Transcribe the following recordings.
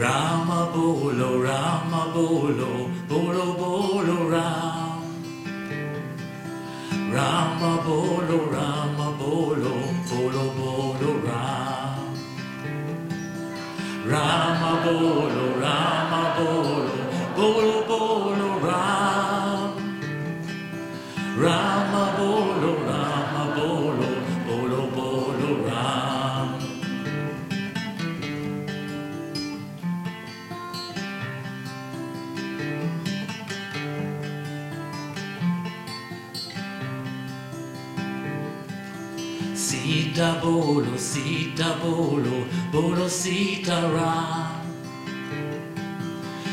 Rama Bolo, Rama Bolo, Bolo Bolo Ram. Rama Bolo, Rama Bolo, Bolo Bolo Ram. Rama Bolo, Sita Bolo, Sita Bolo, Bolo Sita Ram.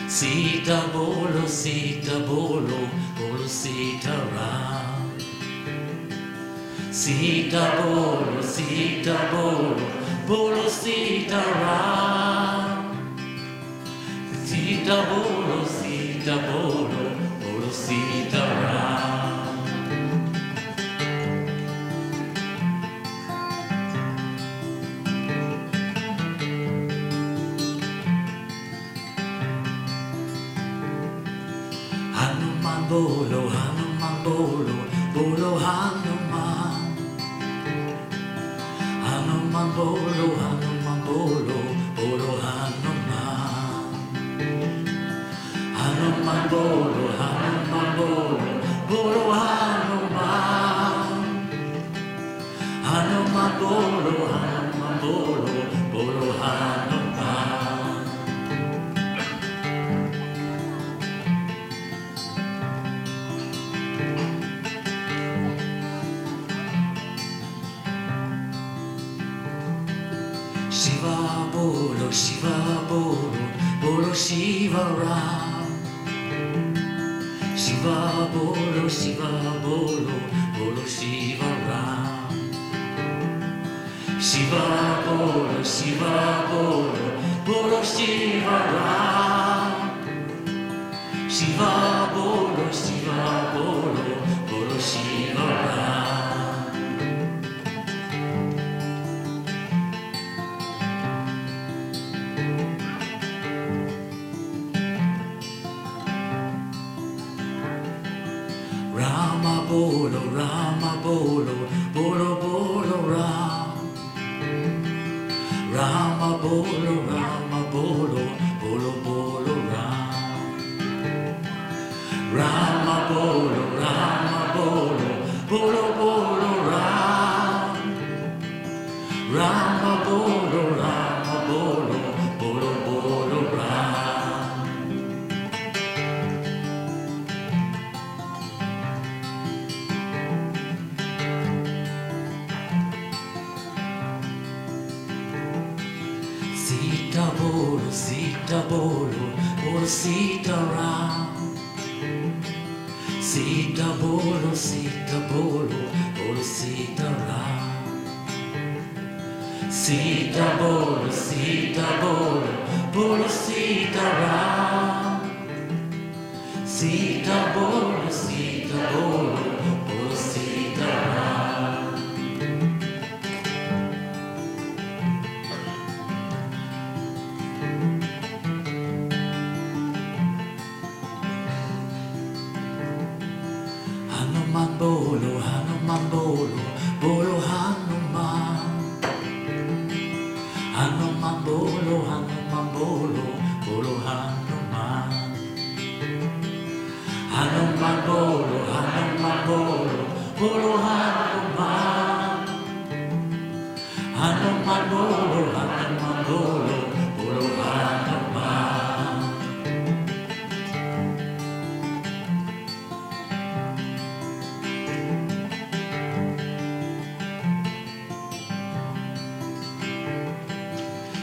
Sita Bolo, Sita Bolo, Bolo Sita Ram. Sita Bolo, Sita Bolo, Bolo Sita Ram. Sita Bolo, Sita Bolo, Bolo Sita Ram. Hanuman Bolo, Hanuman Bolo, Bolo Hanuman. Hanuman Bolo, Hanuman Bolo, Bolo Hanuman. Hanuman Bolo, Hanuman Bolo, Bolo Hanuman. Hanuman Bolo, Hanuman Bolo, Shiva Bolo, Shiva Bolo, Bolo Shiva Ram. Shiva Bolo, Shiva Bolo, Bolo Shiva Ram. Shiva Bolo, Shiva Bolo, Bolo Shiva Ram. Shiva Bolo, Shiva Bolo, Bolo Shiva Ram. Bolo, Rama Bolo, Bolo Bolo Ram. Rama Bolo, Rama Bolo, Bolo Bolo Ram. Rama Bolo, Rama Bolo, Bolo Bolo Bolo, Sita Bolo, Bolo Sita Ram. Sita Bolo, Sita Bolo, Bolo Sita Ram. Sita Bolo, Sita Bolo, Bolo, Bolo Hanuman. Hanuman Bolo, Hanuman Bolo, Bolo Hanuman. Hanuman Bolo, Hanuman Bolo, Bolo Hanuman. Hanuman Bolo, Hanuman Bolo, Bolo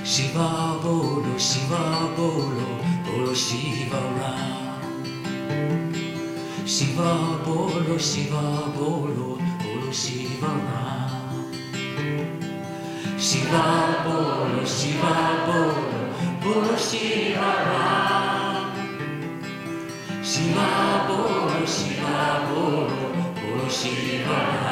Shiva Bolo, Shiva Bolo, Bolo Shiva Ram. Shiva Bolo, Shiva Bolo, Bolo Shiva Ram. Shiva Bolo, Shiva Bolo, Bolo Shiva Ram. Shiva Bolo, Shiva Bolo, Bolo Shiva Ram.